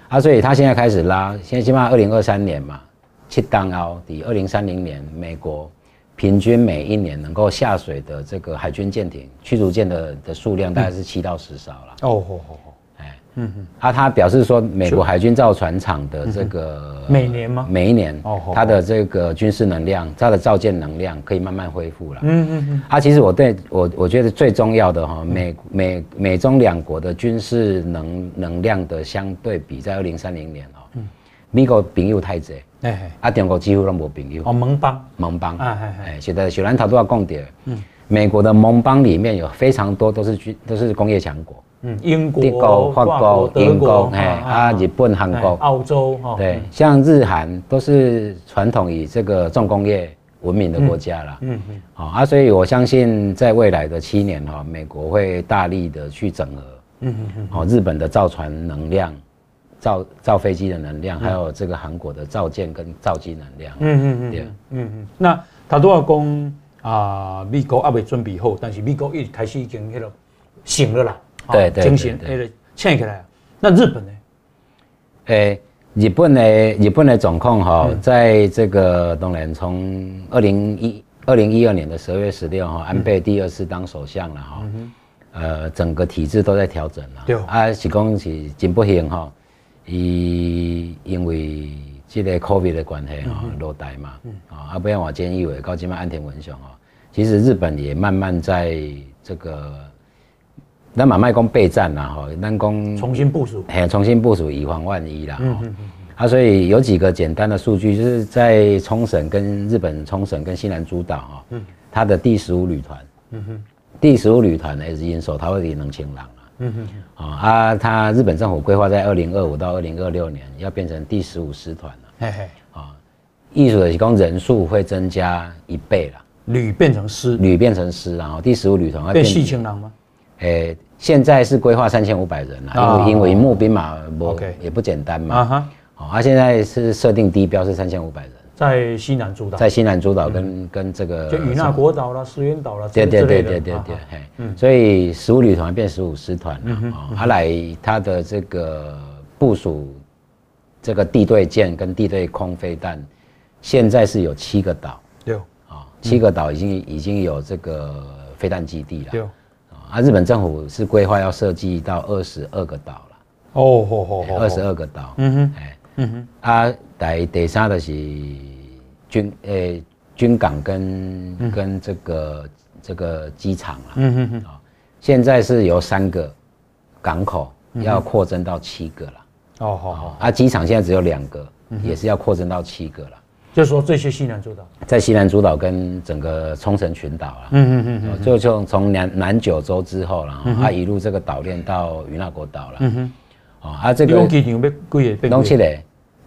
Speaker 4: 啊，所以他现在开始拉，现在起码二零二三年嘛，七当奥抵二零三零年美国。平均每一年能够下水的这个海军舰艇、驱逐舰的的数量大概是七到十艘了。哦哦哦哦，哎，嗯嗯，啊，他表示说，美国海军造船厂的这个
Speaker 3: 每年吗？
Speaker 4: 每一年，哦，它的这个军事能量，它的造舰能量可以慢慢恢复了。嗯嗯嗯。啊，其实我对我我觉得最重要的哈，美美美中两国的军事能能量的相对比，在二零三零年哦，美国朋友太侪。哎，啊，中国几乎都没朋友。哦，
Speaker 3: 盟邦，
Speaker 4: 盟邦。哎哎现在小兰头都要讲到。嗯，美国的盟邦里面有非常多都是军，都是工业强国。嗯，英国、法国、英国，哎啊，日本、韩国、
Speaker 3: 澳洲。
Speaker 4: 对，像日韩都是传统以这个重工业闻名的国家啦。嗯嗯。好啊，所以我相信在未来的七年哈，美国会大力的去整合。嗯嗯嗯。好，日本的造船能量。造造飞机的能量，还有这个韩国的造舰跟造机能量。嗯嗯嗯，对，
Speaker 3: 嗯嗯。那他都要讲啊，美国还未准备好，但是美国一开始已经那个醒了啦。
Speaker 4: 对对。
Speaker 3: 精神那个起来。那日本呢？
Speaker 4: 诶，日本的日本的总控哈，在这个当然从二零一二零一二年的十二月十六号，安倍第二次当首相了哈。呃，整个体制都在调整了。对。啊，是讲是真不幸哈。伊因为这个 COVID 的关系哈，落台嘛，啊，啊不要我建议为高金麦安田文雄哦，其实日本也慢慢在这个，咱马麦讲备战啦哈，咱讲
Speaker 3: 重新部署，
Speaker 4: 嘿，重新部署以防万一啦，嗯嗯嗯，啊，所以有几个简单的数据，就是在冲绳跟日本冲绳跟西南诸岛哈，嗯，它的第十五旅团，嗯哼，第十五旅团呢是因手桃李能清朗。嗯哼，啊，他日本政府规划在二零二五到二零二六年要变成第十五师团了。嘿嘿，啊，意思是讲人数会增加一倍了。
Speaker 3: 旅变成师，
Speaker 4: 旅变成师，然后第十五旅团会
Speaker 3: 变细青郎吗？
Speaker 4: 诶，现在是规划三千五百人了，因为因为募兵嘛，不也不简单嘛。啊哈，好啊，现在是设定低标是三千五百人。
Speaker 3: 在西南诸岛，
Speaker 4: 在西南诸岛跟跟这个
Speaker 3: 就与那国岛了、石垣岛了，
Speaker 4: 对对对对对对，嘿，所以十五旅团变十五师团了啊，他来他的这个部署，这个地对舰跟地对空飞弹，现在是有七个岛，对，啊，七个岛已经已经有这个飞弹基地了，对，啊，日本政府是规划要设计到二十二个岛了，哦吼吼，二十二个岛，嗯哼，哎，嗯哼，啊，第第三的是。军诶、欸，军港跟、嗯、跟这个这个机场啊，嗯哼哼，现在是由三个港口要扩增到七个了。哦，好好。啊，机场现在只有两个，嗯、也是要扩增到七个了。
Speaker 3: 就是说这些西南诸岛，
Speaker 4: 在西南诸岛跟整个冲绳群岛啊，嗯嗯嗯，就就从南南九州之后了，嗯、哼。啊，一路这个岛链到与那国岛了。嗯哼，啊，这个机场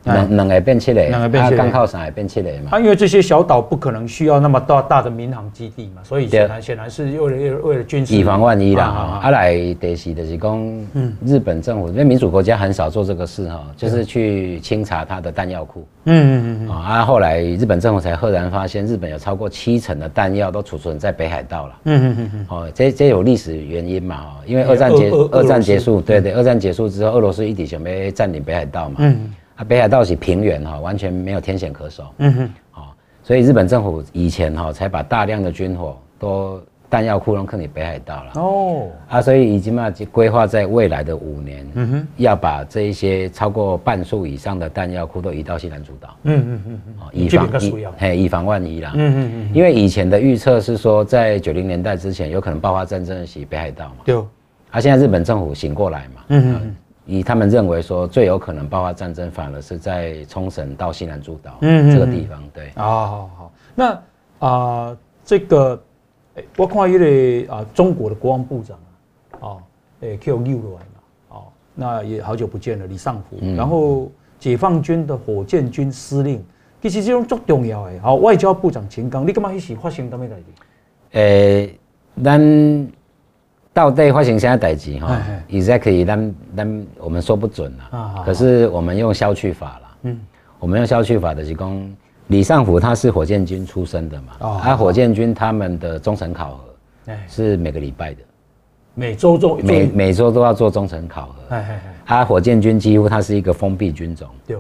Speaker 4: 两两个变七个，它刚靠上来变七个嘛。
Speaker 3: 它因为这些小岛不可能需要那么大大的民航基地嘛，所以显然显然是为了为了军事
Speaker 4: 以防万一啦哈。啊来第四就是讲，日本政府因为民主国家很少做这个事哈，就是去清查它的弹药库。嗯嗯嗯。啊，后来日本政府才赫然发现，日本有超过七成的弹药都储存在北海道了。嗯嗯嗯嗯。哦，这这有历史原因嘛？哦，因为二战结二战结束，对对，二战结束之后，俄罗斯一直想要占领北海道嘛。嗯。北海道是平原哈，完全没有天险可守。嗯哼，所以日本政府以前哈才把大量的军火都弹药库都放在北海道了。哦，啊，所以已经嘛规划在未来的五年，嗯哼，要把这一些超过半数以上的弹药库都移到西南诸岛。嗯嗯嗯嗯，以防以嘿以防万一啦。嗯嗯嗯，因为以前的预测是说，在九零年代之前有可能爆发战争的是北海道嘛。对。啊，现在日本政府醒过来嘛。嗯嗯。以他们认为说最有可能爆发战争，反而是在冲绳到西南诸岛嗯这个地方。对啊，
Speaker 3: 好好，那啊、呃、这个，我看一个啊中国的国防部长啊，诶，Q 六来嘛，哦，那也好久不见了，李尚福，嗯、然后解放军的火箭军司令，其实这种最重要的，好，外交部长秦刚，你干嘛一起发生什么代
Speaker 4: 志？诶，咱。到底发生啥代志哈？Exactly，咱咱我们说不准了。啊，可是我们用消去法了。嗯，我们用消去法的是讲，李尚福他是火箭军出身的嘛。哦。他火箭军他们的中层考核，是每个礼拜的。
Speaker 3: 每周做。
Speaker 4: 每每周都要做中层考核。哎哎哎。他火箭军几乎他是一个封闭军种。对。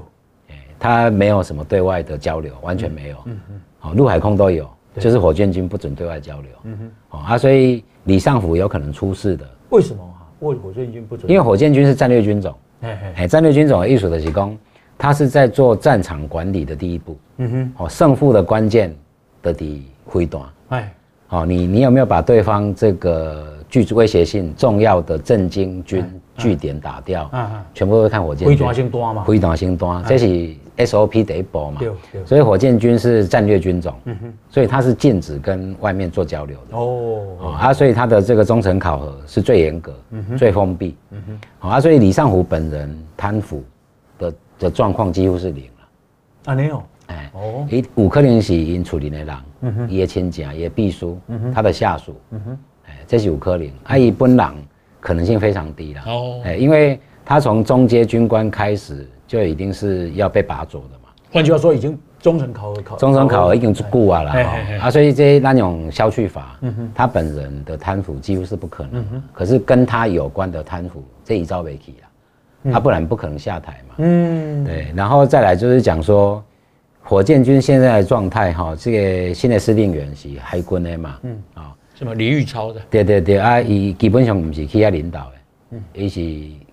Speaker 4: 他没有什么对外的交流，完全没有。嗯嗯。好，陆海空都有，就是火箭军不准对外交流。嗯哼。哦啊，所以。李尚福有可能出事的，
Speaker 3: 为什么啊？为火箭军不准？
Speaker 4: 因为火箭军是战略军种，哎哎，战略军种的艺术的提供，他是在做战场管理的第一步。嗯哼，哦，胜负的关键的第一段，哎，哦，你你有没有把对方这个具威胁性重要的政经军据点打掉？啊，全部都会看火箭军。飞弹性多吗？飞弹性多，这是。SOP 第一波嘛，所以火箭军是战略军种，嗯哼，所以它是禁止跟外面做交流的哦，啊，所以他的这个忠诚考核是最严格，最封闭，嗯哼，好啊，所以李尚福本人贪腐的的状况几乎是零了，
Speaker 3: 啊，没有，
Speaker 4: 哎，哦，伊五可能是因处理的人，嗯哼，也亲家也秘书，他的下属，哎，这是五颗零，啊，伊本人可能性非常低了，哦，哎，因为他从中阶军官开始。就已经是要被拔走的嘛。
Speaker 3: 换句话说，已经中层考核考，
Speaker 4: 中层考核已经足够啊了啊，所以这那种消去法，他本人的贪腐几乎是不可能，可是跟他有关的贪腐这一招没起啊，他不然不可能下台嘛，嗯，对，然后再来就是讲说，火箭军现在的状态哈，这个新的司令员是海军的嘛，嗯啊，
Speaker 3: 什么李玉超的，
Speaker 4: 对对对啊，伊基本上不是去遐领导的，嗯，伊是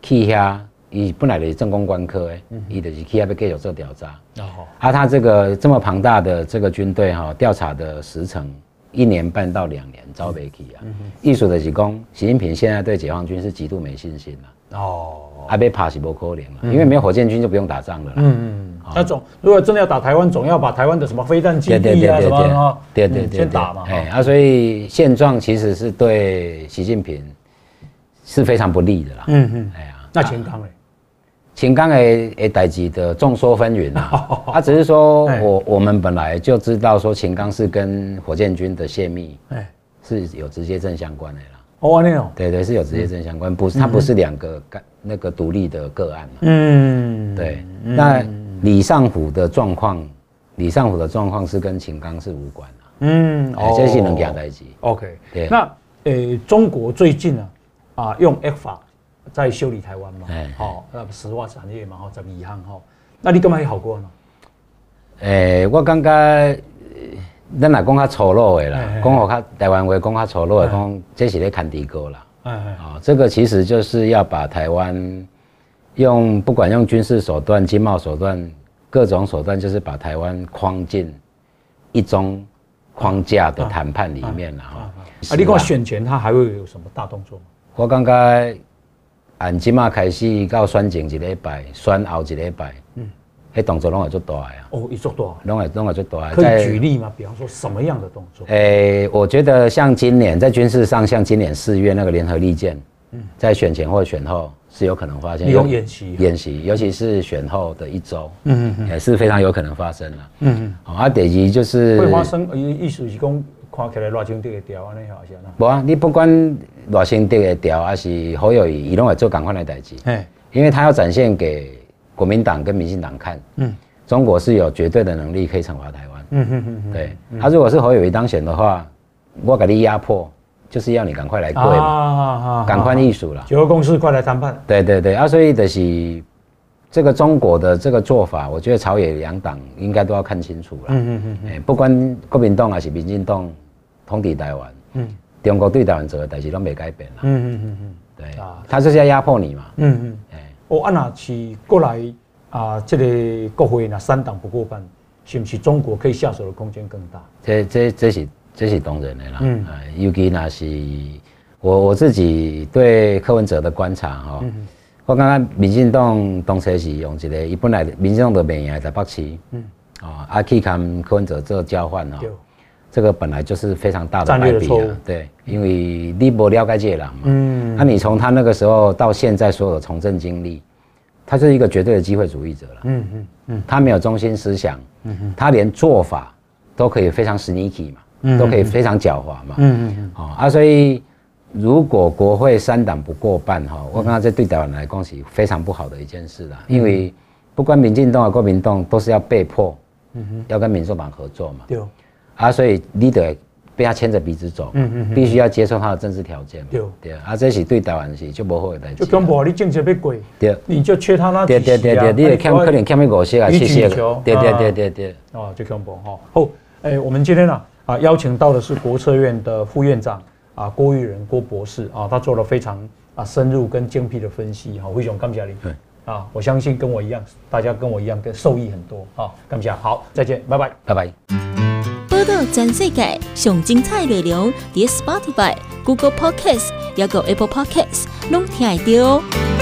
Speaker 4: 去遐。伊本来就是政工官科诶，伊就是去那边继续做调查。哦，啊，他这个这么庞大的这个军队哈，调查的时程一年半到两年，招不起啊。嗯艺术的是讲，习近平现在对解放军是极度没信心了。哦，阿被怕是不可能了，因为没有火箭军就不用打仗了。嗯嗯，
Speaker 3: 那总如果真的要打台湾，总要把台湾的什么飞弹基地啊什么，
Speaker 4: 对对对，
Speaker 3: 先打嘛。
Speaker 4: 哎，啊，所以现状其实是对习近平是非常不利的啦。嗯嗯，哎呀，
Speaker 3: 那秦刚呢？
Speaker 4: 秦刚的诶代志的众说纷纭啊，他 只是说我我们本来就知道说秦刚是跟火箭军的泄密，是有直接正相关的啦。
Speaker 3: 哦，那种
Speaker 4: 对对是有直接正相关，不是他不是两个干那个独立的个案嘛。嗯，对。那李尚虎的状况，李尚虎的状况是跟秦刚是无关的。嗯，哦，这是两件代志。
Speaker 3: OK，对。那诶，中国最近呢啊用 F 法。在修理台湾嘛，哎好，那石化产业嘛，好，十二项哈，那你干嘛会好过呢？
Speaker 4: 诶，我感觉，咱来讲较粗鲁的啦，讲好较台湾话讲较粗鲁的，讲这是咧牵低估啦。啊，这个其实就是要把台湾用不管用军事手段、经贸手段、各种手段，就是把台湾框进一中框架的谈判里面了哈。
Speaker 3: 啊，你讲选前他还会有什么大动作吗？
Speaker 4: 我感觉。按即马开始到选前一礼拜，选后一礼拜，嗯，迄动作拢会做大啊。
Speaker 3: 哦，一做大，
Speaker 4: 拢会拢会做大。
Speaker 3: 可以举例吗？比方说什么样的动作？诶、
Speaker 4: 欸，我觉得像今年在军事上，像今年四月那个联合利剑，嗯，在选前或选后是有可能发生。
Speaker 3: 用演习，
Speaker 4: 演习，尤其是选后的一周，嗯嗯，也是非常有可能发生的。嗯嗯，好，啊，第二就是
Speaker 3: 会发生，意思是讲。看起来热情的调安尼好像。
Speaker 4: 无啊，你不管热情的调还是侯友宜，伊拢会做同款的代志。哎，因为他要展现给国民党跟民进党看，嗯，中国是有绝对的能力可以惩罚台湾。嗯嗯嗯对，他如果是侯友谊当选的话，我给你压迫，就是要你赶快来跪嘛，啊赶快议数了。
Speaker 3: 九二共识，快来谈判。
Speaker 4: 对对对，啊，所以就是这个中国的这个做法，我觉得朝野两党应该都要看清楚了。嗯嗯嗯嗯，不管国民党还是民进党。通敌台湾，嗯，中国对台湾做的代志都没改变了，嗯嗯嗯嗯，对。啊，他就是要压迫你嘛，嗯嗯，哎，
Speaker 3: 哦，啊那是过来啊，这个国会那三党不过半，是毋是中国可以下手的空间更大？
Speaker 4: 这这这是这是当然的啦，嗯，啊尤其那是我我自己对柯文哲的观察哈，我刚刚民进党当初是用一个，伊本来民进党的名义在北市，嗯，啊，阿去跟柯文哲做交换哦，这个本来就是非常大的败笔啊，对，因为你不了解这个人嘛，嗯，那、啊、你从他那个时候到现在所有的从政经历，他就是一个绝对的机会主义者了，嗯嗯嗯，他没有中心思想，嗯哼，他连做法都可以非常 sneaky 嘛，嗯，都可以非常狡猾嘛，嗯嗯嗯，啊，所以。如果国会三党不过半哈，我刚刚这对台湾来讲是非常不好的一件事啦。因为不管民进党啊、国民党都是要被迫，要跟民众党合作嘛。对。啊，所以你得被他牵着鼻子走，必须要接受他的政治条件。对。对啊，这是对台湾是就不好的代志。就根本你政策要过，对，你就缺他那几席啊。对对对对，你也欠可能欠一五席啊，七席。对对对对对。哦，就恐怖哈。好，哎，我们今天呢啊邀请到的是国策院的副院长。啊，郭玉仁郭博士啊，他做了非常啊深入跟精辟的分析哈，非常感谢你。对啊，我相信跟我一样，大家跟我一样，跟受益很多啊，感谢。好，再见，拜拜，拜拜。报道全世界上精彩内容，伫 Spotify、Google Podcast，还有 Apple Podcast，拢听得到。